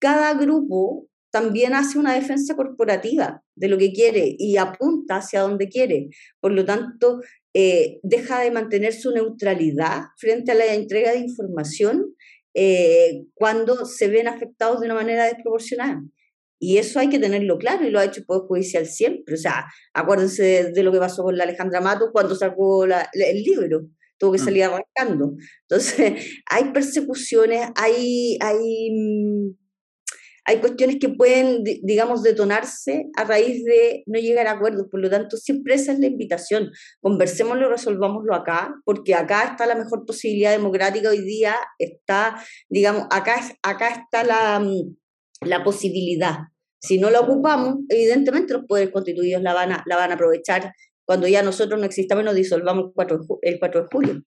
cada grupo también hace una defensa corporativa de lo que quiere y apunta hacia donde quiere. Por lo tanto, eh, deja de mantener su neutralidad frente a la entrega de información eh, cuando se ven afectados de una manera desproporcionada. Y eso hay que tenerlo claro y lo ha hecho el Poder Judicial siempre. O sea, acuérdense de, lo que pasó con la Alejandra Mato cuando sacó el libro, tuvo que mm. salir arrancando. Entonces, hay persecuciones, hay, hay mm, hay cuestiones que pueden, digamos, detonarse a raíz de no llegar a acuerdos. Por lo tanto, siempre esa es la invitación. Conversémoslo, resolvámoslo acá, porque acá está la mejor posibilidad democrática hoy día, está, digamos, acá, acá está la, mm, la posibilidad. Si no la ocupamos, evidentemente los poderes constituidos la van a, la van a aprovechar cuando ya nosotros no existamos y nos disolvamos el 4 el 4 de julio.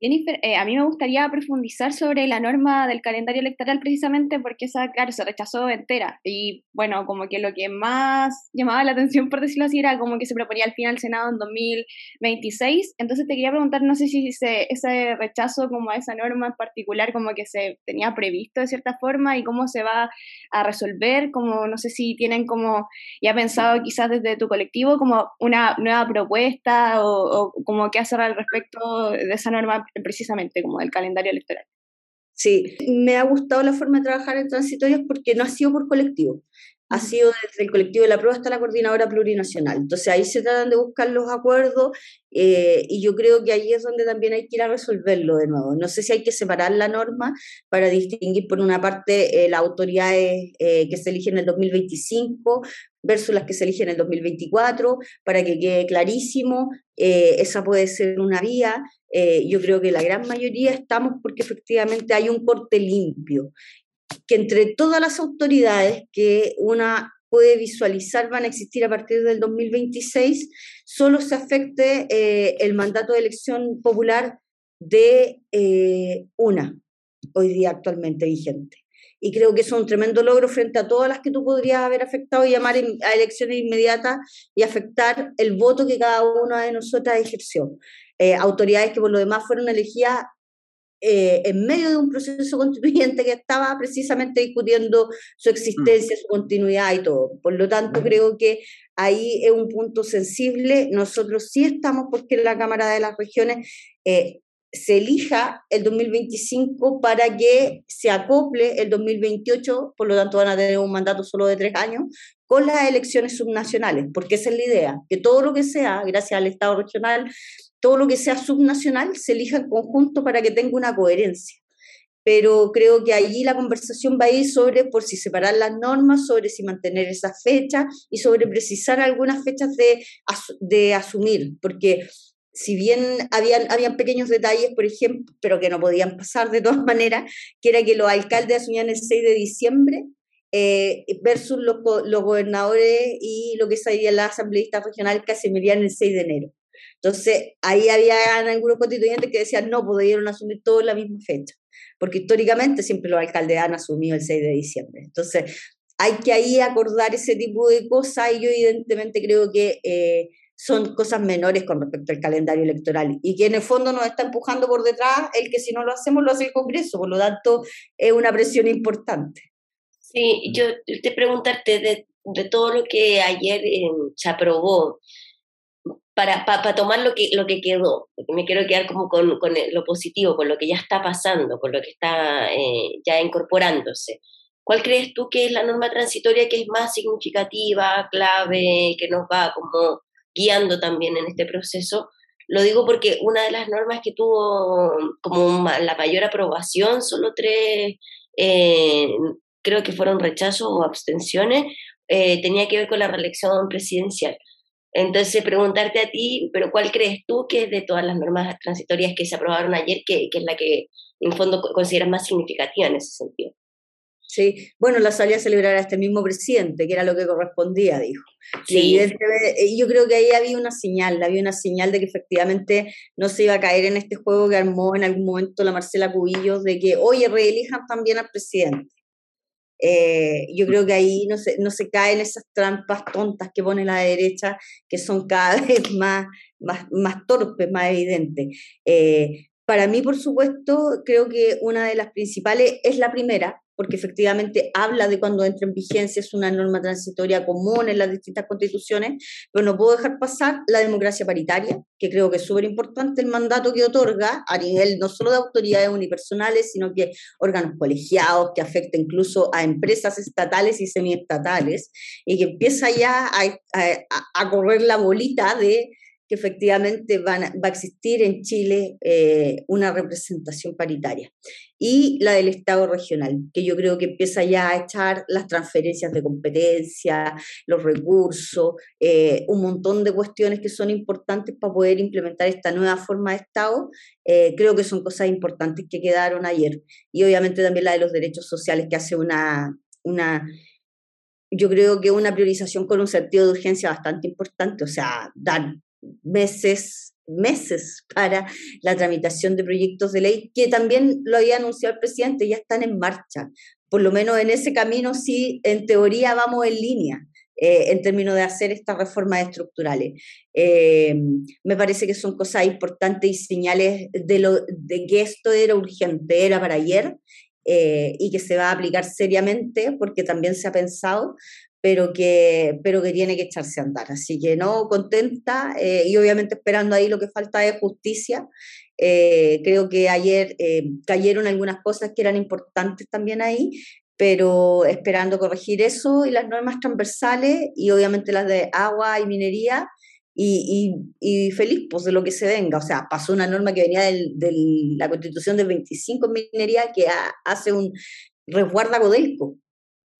Jennifer, eh, a mí me gustaría profundizar sobre la norma del calendario electoral precisamente porque esa, claro, se rechazó entera. Y bueno, como que lo que más llamaba la atención, por decirlo así, era como que se proponía al final al Senado en 2026. Entonces te quería preguntar, no sé si ese rechazo como a esa norma en particular como que se tenía previsto de cierta forma y cómo se va a resolver, como no sé si tienen como ya pensado quizás desde tu colectivo como una nueva propuesta o, o como qué hacer al respecto de esa norma precisamente como del calendario electoral. Sí, me ha gustado la forma de trabajar en transitorios porque no ha sido por colectivo, ha sido desde el colectivo de la prueba hasta la coordinadora plurinacional. Entonces ahí se tratan de buscar los acuerdos eh, y yo creo que ahí es donde también hay que ir a resolverlo de nuevo. No sé si hay que separar la norma para distinguir por una parte eh, las autoridades eh, que se eligen en el 2025 versus las que se eligen en el 2024, para que quede clarísimo, esa puede ser una vía. Yo creo que la gran mayoría estamos porque efectivamente hay un corte limpio, que entre todas las autoridades que una puede visualizar van a existir a partir del 2026, solo se afecte eh, el mandato de elección popular de eh, una, hoy día actualmente vigente. Y creo que es un tremendo logro frente a todas las que tú podrías haber afectado y llamar a elecciones inmediatas y afectar el voto que cada una de nosotras ejerció. Eh, autoridades que por lo demás fueron elegidas eh, en medio de un proceso constituyente que estaba precisamente discutiendo su existencia, su continuidad y todo. Por lo tanto, creo que ahí es un punto sensible. Nosotros sí estamos porque la Cámara de las Regiones eh, se elija el 2025 para que se acople el 2028, por lo tanto van a tener un mandato solo de tres años, con las elecciones subnacionales, porque esa es la idea, que todo lo que sea, gracias al Estado regional, todo lo que sea subnacional se elija en conjunto para que tenga una coherencia. Pero creo que allí la conversación va a ir sobre por si separar las normas, sobre si mantener esas fechas y sobre precisar algunas fechas de, asumir, porque si bien habían, habían pequeños detalles, por ejemplo, pero que no podían pasar de todas maneras, que era que los alcaldes asumían el 6 de diciembre eh, versus los, los, gobernadores y lo que sería la asambleísta regional que asumirían el 6 de enero. Entonces, ahí había algunos constituyentes que decían, no, pudieron asumir todo en la misma fecha, porque históricamente siempre los alcaldes han asumido el 6 de diciembre. Entonces, hay que ahí acordar ese tipo de cosas y yo evidentemente creo que eh, son cosas menores con respecto al calendario electoral y que en el fondo nos está empujando por detrás el que si no lo hacemos lo hace el Congreso, por lo tanto es una presión importante. Sí, yo te preguntarte de, de todo lo que ayer eh, se aprobó, para, para, tomar lo que, lo que quedó, me quiero quedar como con, con, lo positivo, con lo que ya está pasando, con lo que está eh, ya incorporándose. ¿Cuál crees tú que es la norma transitoria que es más significativa, clave, que nos va como guiando también en este proceso? Lo digo porque una de las normas que tuvo como la mayor aprobación, solo tres, eh, creo que fueron rechazos o abstenciones, eh, tenía que ver con la reelección presidencial. Entonces, preguntarte a ti, pero ¿cuál crees tú que es de todas las normas transitorias que se aprobaron ayer, que, que es la que en fondo consideras más significativa en ese sentido? Sí, bueno, la salía a celebrar a este mismo presidente, que era lo que correspondía, dijo. Sí. Eh, yo creo que ahí había una señal, había una señal de que efectivamente no se iba a caer en este juego que armó en algún momento la Marcela Cubillos, de que, oye, reelijan también al presidente. Eh, yo creo que ahí no se, no se caen esas trampas tontas que pone la derecha, que son cada vez más, más, más torpes, más evidentes. Eh, para mí, por supuesto, creo que una de las principales es la primera, porque efectivamente habla de cuando entra en vigencia, es una norma transitoria común en las distintas constituciones, pero no puedo dejar pasar la democracia paritaria, que creo que es súper importante el mandato que otorga a nivel no solo de autoridades unipersonales, sino que órganos colegiados, que afecta incluso a empresas estatales y semiestatales, y que empieza ya a, a correr la bolita de que efectivamente van, va a existir en Chile eh, una representación paritaria. Y la del Estado regional, que yo creo que empieza ya a echar las transferencias de competencia, los recursos, eh, un montón de cuestiones que son importantes para poder implementar esta nueva forma de Estado. Eh, creo que son cosas importantes que quedaron ayer. Y obviamente también la de los derechos sociales, que hace una, una yo creo que una priorización con un sentido de urgencia bastante importante, o sea, dar meses, meses para la tramitación de proyectos de ley, que también lo había anunciado el presidente, ya están en marcha. Por lo menos en ese camino sí, en teoría vamos en línea. Eh, en términos de hacer estas reformas estructurales. Eh, me parece que son cosas importantes y señales de, lo, de que esto era urgente, era para ayer, eh, y que se va a aplicar seriamente porque también se ha pensado, pero que, pero que tiene que echarse a andar. Así que no, contenta eh, y obviamente esperando ahí lo que falta es justicia. Eh, creo que ayer eh, cayeron algunas cosas que eran importantes también ahí, pero esperando corregir eso y las normas transversales y obviamente las de agua y minería. Y, y, feliz pues, de lo que se venga. O sea, pasó una norma que venía de la constitución del 25 en minería que hace un resguarda Codelco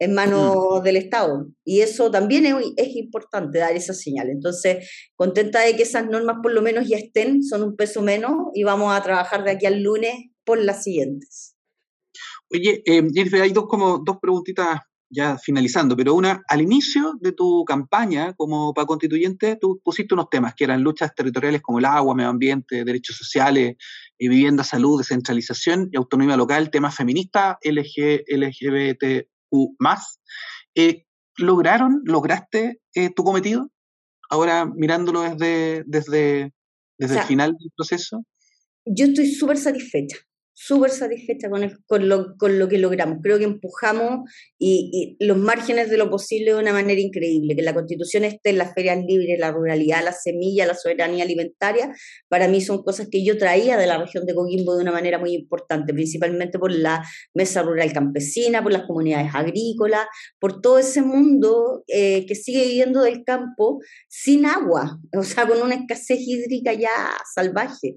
en manos del Estado. Y eso también es, es, importante dar esa señal. Entonces, contenta de que esas normas por lo menos ya estén, son un peso menos y vamos a trabajar de aquí al lunes por las siguientes. Oye, eh, Jennifer, hay dos, como, dos preguntitas ya finalizando, pero una, al inicio de tu campaña como para constituyente, tú pusiste unos temas que eran luchas territoriales como el agua, medio ambiente, derechos sociales, eh, vivienda, salud, descentralización y autonomía local, temas feministas, LG, LGBT, más. Eh, ¿Lograron, lograste eh, tu cometido? Ahora mirándolo desde, desde, desde el final del proceso. Yo estoy súper satisfecha súper satisfecha con, con, lo, con, lo, que logramos. Creo que empujamos y, los márgenes de lo posible de una manera increíble. Que la constitución esté en las ferias libres, la ruralidad, la semilla, la soberanía alimentaria, para mí son cosas que yo traía de la región de Coquimbo de una manera muy importante, principalmente por la mesa rural campesina, por las comunidades agrícolas, por todo ese mundo eh, que sigue viviendo del campo sin agua, o sea, con una escasez hídrica ya salvaje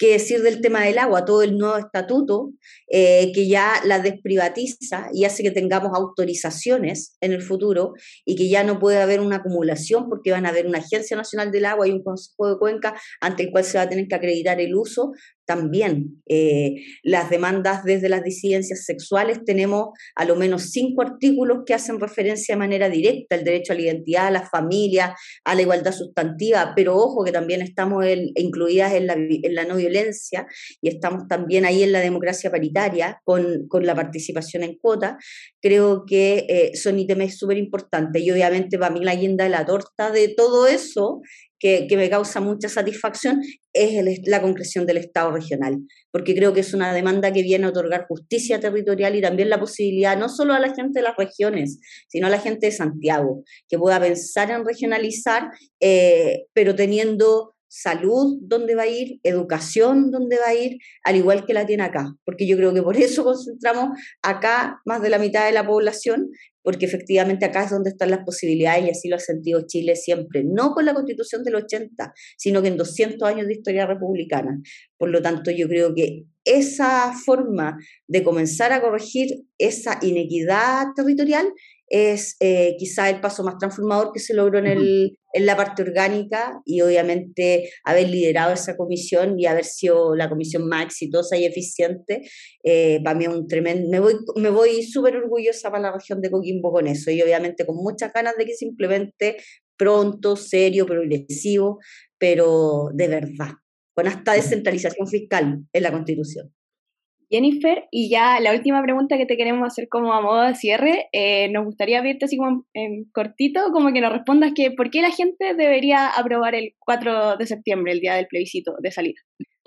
qué decir del tema del agua, todo el nuevo estatuto eh, que ya la desprivatiza y hace que tengamos autorizaciones en el futuro y que ya no puede haber una acumulación porque van a haber una Agencia Nacional del Agua y un Consejo de Cuenca ante el cual se va a tener que acreditar el uso también eh, las demandas desde las disidencias sexuales. Tenemos a lo menos cinco artículos que hacen referencia de manera directa al derecho a la identidad, a la familia, a la igualdad sustantiva, pero ojo que también estamos incluidas en la, en la, no violencia y estamos también ahí en la democracia paritaria con, con la participación en cuota. Creo que eh, son ítems súper importantes y obviamente para mí la guinda de la torta de todo eso que, me causa mucha satisfacción es la concreción del Estado regional, porque creo que es una demanda que viene a otorgar justicia territorial y también la posibilidad, no solo a la gente de las regiones, sino a la gente de Santiago, que pueda pensar en regionalizar, eh, pero teniendo salud dónde va a ir, educación dónde va a ir, al igual que la tiene acá, porque yo creo que por eso concentramos acá más de la mitad de la población, porque efectivamente acá es donde están las posibilidades y así lo ha sentido Chile siempre, no con la constitución del 80, sino que en 200 años de historia republicana. Por lo tanto, yo creo que esa forma de comenzar a corregir esa inequidad territorial es eh, quizá el paso más transformador que se logró en, el, en la parte orgánica y obviamente haber liderado esa comisión y haber sido la comisión más exitosa y eficiente, eh, para mí es un tremendo, me voy, me voy súper orgullosa para la región de Coquimbo con eso y obviamente con muchas ganas de que simplemente pronto, serio, progresivo, pero de verdad, con hasta descentralización fiscal en la Constitución. Jennifer, y ya la última pregunta que te queremos hacer como a modo de cierre, eh, nos gustaría verte así como en cortito, como que nos respondas que por qué la gente debería aprobar el 4 de septiembre, el día del plebiscito de salida.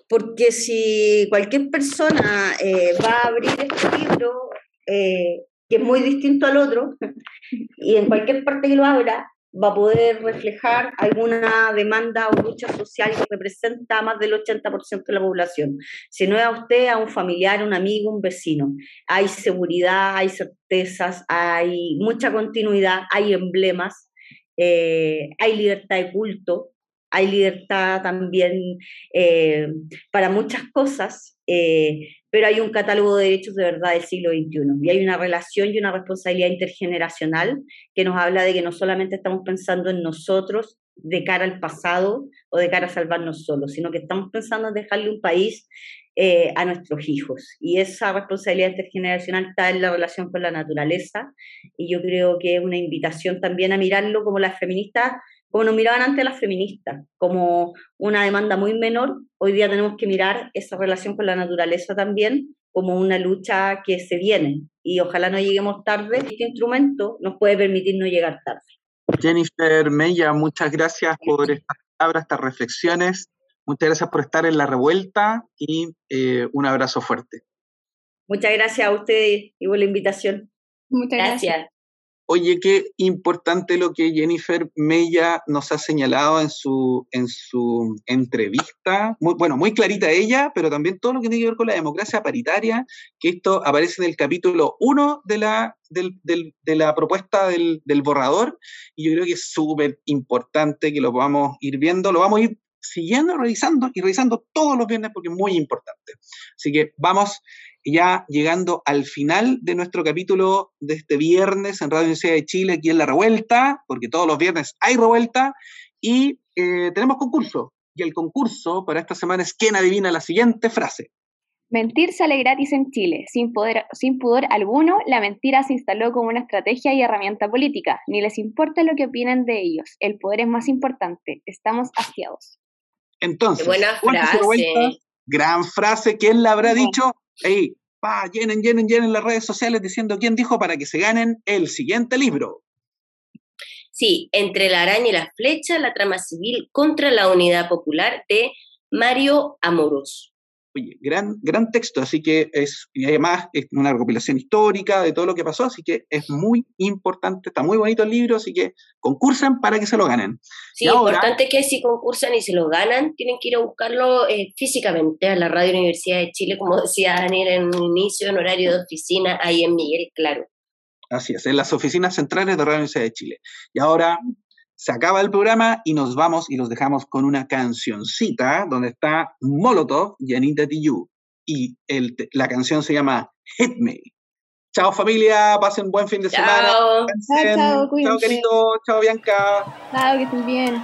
Porque si cualquier persona eh, va a abrir este libro, eh, que es muy distinto al otro, y en cualquier parte que lo abra, va a poder reflejar alguna demanda o lucha social que representa a más del 80% de la población. Si no es a usted, a un familiar, un amigo, un vecino. Hay seguridad, hay certezas, hay mucha continuidad, hay emblemas, eh, hay libertad de culto, hay libertad también eh, para muchas cosas, eh, pero hay un catálogo de derechos de verdad del siglo XXI y hay una relación y una responsabilidad intergeneracional que nos habla de que no solamente estamos pensando en nosotros de cara al pasado o de cara a salvarnos solos, sino que estamos pensando en dejarle un país eh, a nuestros hijos. Y esa responsabilidad intergeneracional está en la relación con la naturaleza y yo creo que es una invitación también a mirarlo como las feministas como nos miraban antes las feministas, como una demanda muy menor, hoy día tenemos que mirar esa relación con la naturaleza también como una lucha que se viene y ojalá no lleguemos tarde. Este instrumento nos puede permitir no llegar tarde. Jennifer Mella, muchas gracias por estas palabras, estas reflexiones. Muchas gracias por estar en la revuelta y eh, un abrazo fuerte. Muchas gracias a ustedes y por la invitación. Muchas gracias. Oye, qué importante lo que Jennifer Mella nos ha señalado en su, en su entrevista. Bueno, muy clarita ella, pero también todo lo que tiene que ver con la democracia paritaria, que esto aparece en el capítulo 1 de la, de la propuesta del, del borrador. Y yo creo que es súper importante que lo a ir viendo, lo vamos a ir siguiendo, revisando y revisando todos los viernes porque es muy importante. Así que vamos ya llegando al final de nuestro capítulo de este viernes en Radio Universidad de Chile, aquí en La Revuelta, porque todos los viernes hay revuelta, y eh, tenemos concurso. Y el concurso para esta semana es ¿Quién adivina la siguiente frase? Mentir sale gratis en Chile. Sin, poder, sin pudor alguno, la mentira se instaló como una estrategia y herramienta política. Ni les importa lo que opinen de ellos. El poder es más importante. Estamos hastiados. Entonces, buena frase. gran frase. ¿Quién la habrá dicho? Ahí, pa, llenen, llenen, llenen las redes sociales diciendo quién dijo para que se ganen el siguiente libro. Sí, Entre la araña y la flecha, la trama civil contra la unidad popular de Mario Amorós. Oye, gran, gran texto, así que es, y además es una recopilación histórica de todo lo que pasó, así que es muy importante, está muy bonito el libro, así que concursen para que se lo ganen. Sí, importante que si concursan y se lo ganan, tienen que ir a buscarlo eh, físicamente a la Radio Universidad de Chile, como decía Daniel en un inicio, en horario de oficina, ahí en Miguel, claro. Así es, en las oficinas centrales de Radio Universidad de Chile. Y ahora se acaba el programa y nos vamos y los dejamos con una cancioncita donde está Molotov y Anita Tijoux. Y el, la canción se llama Hit Me. Chao familia, pasen buen fin de semana. Chao, chao, chao, querido, chao Bianca. Chao, que estén bien.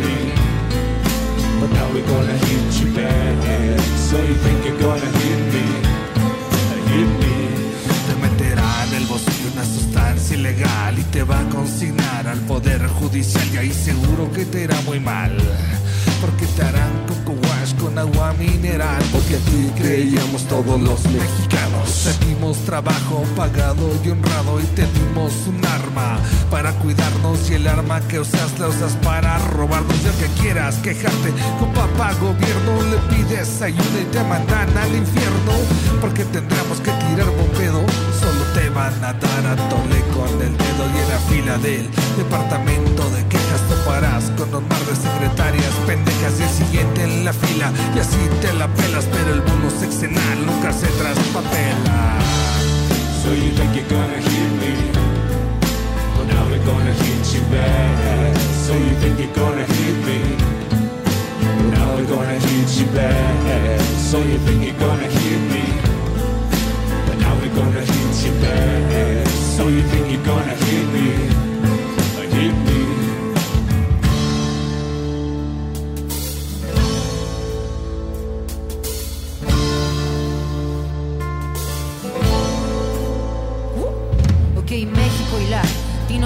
But now we're gonna hit you back So you think you're gonna hit me Hit me Te meterá en el bolsillo una sustancia ilegal Y te va a consignar al poder judicial Y ahí seguro que te irá muy mal Porque te harán coco wash con agua mineral. Porque aquí creíamos todos los mexicanos. Te trabajo pagado y honrado y te dimos un arma para cuidarnos y el arma que usas la usas para robarnos. Ya que quieras quejarte con papá gobierno, le pides ayuda y te mandan al infierno. Porque tendremos que tirar bombedo, solo te van a dar a tole con el dedo y en la fila del departamento de quejas toparás con un mar de secretarias pendejas y el siguiente en la fila y así te la pelas, pero el bono sexenal nunca se traspapela. So you think you're gonna? We're gonna hit you back. So you think you're gonna hit me? Now we're gonna hit you back. So you think you're gonna hit me? But now we're gonna hit you back. So you think you're gonna hit me? Hit me.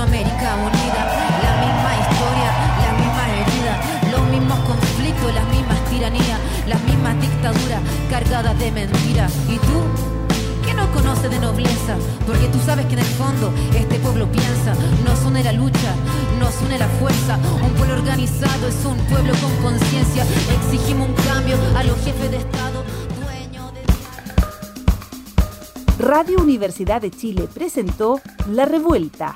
Latinoamérica unida, la misma historia, la misma herida, los mismos conflictos, las mismas tiranías, las mismas dictaduras cargadas de mentiras. ¿Y tú? ¿Qué no conoce de nobleza? Porque tú sabes que en el fondo este pueblo piensa, nos une la lucha, nos une la fuerza. Un pueblo organizado es un pueblo con conciencia. Exigimos un cambio a los jefes de Estado, dueños de... Radio Universidad de Chile presentó La Revuelta.